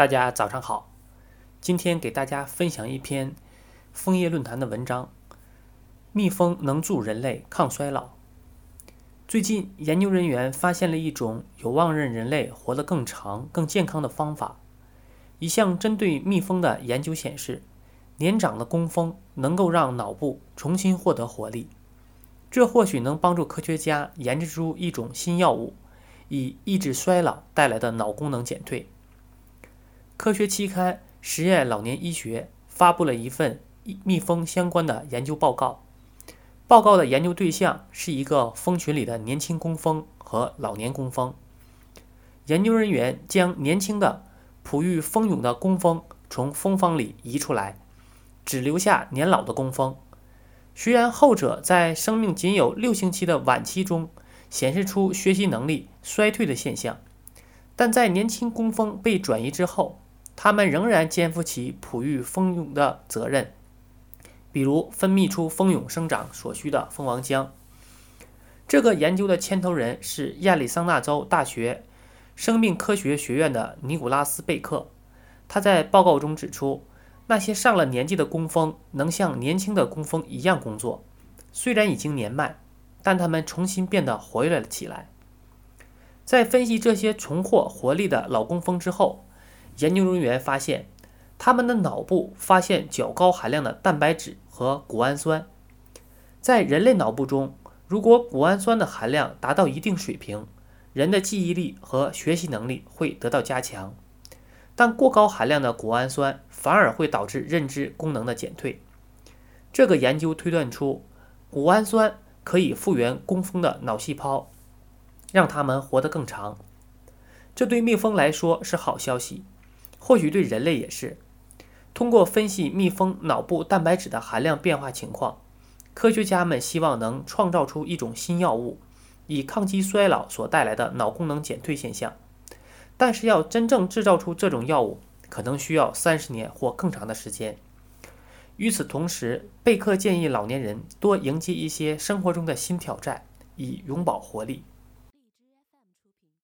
大家早上好，今天给大家分享一篇枫叶论坛的文章：蜜蜂能助人类抗衰老。最近，研究人员发现了一种有望让人类活得更长、更健康的方法。一项针对蜜蜂的研究显示，年长的工蜂能够让脑部重新获得活力，这或许能帮助科学家研制出一种新药物，以抑制衰老带来的脑功能减退。科学期刊《实验老年医学》发布了一份蜜蜂相关的研究报告。报告的研究对象是一个蜂群里的年轻工蜂和老年工蜂。研究人员将年轻的、哺育蜂蛹的工蜂从蜂房里移出来，只留下年老的工蜂。虽然后者在生命仅有六星期的晚期中显示出学习能力衰退的现象，但在年轻工蜂被转移之后，它们仍然肩负起哺育蜂蛹的责任，比如分泌出蜂蛹生长所需的蜂王浆。这个研究的牵头人是亚利桑那州大学生命科学学院的尼古拉斯·贝克。他在报告中指出，那些上了年纪的工蜂能像年轻的工蜂一样工作，虽然已经年迈，但它们重新变得活跃了起来。在分析这些重获活力的老工蜂之后。研究人员发现，他们的脑部发现较高含量的蛋白质和谷氨酸。在人类脑部中，如果谷氨酸的含量达到一定水平，人的记忆力和学习能力会得到加强。但过高含量的谷氨酸反而会导致认知功能的减退。这个研究推断出，谷氨酸可以复原工蜂的脑细胞，让它们活得更长。这对蜜蜂来说是好消息。或许对人类也是。通过分析蜜蜂脑部蛋白质的含量变化情况，科学家们希望能创造出一种新药物，以抗击衰老所带来的脑功能减退现象。但是，要真正制造出这种药物，可能需要三十年或更长的时间。与此同时，贝克建议老年人多迎接一些生活中的新挑战，以永葆活力。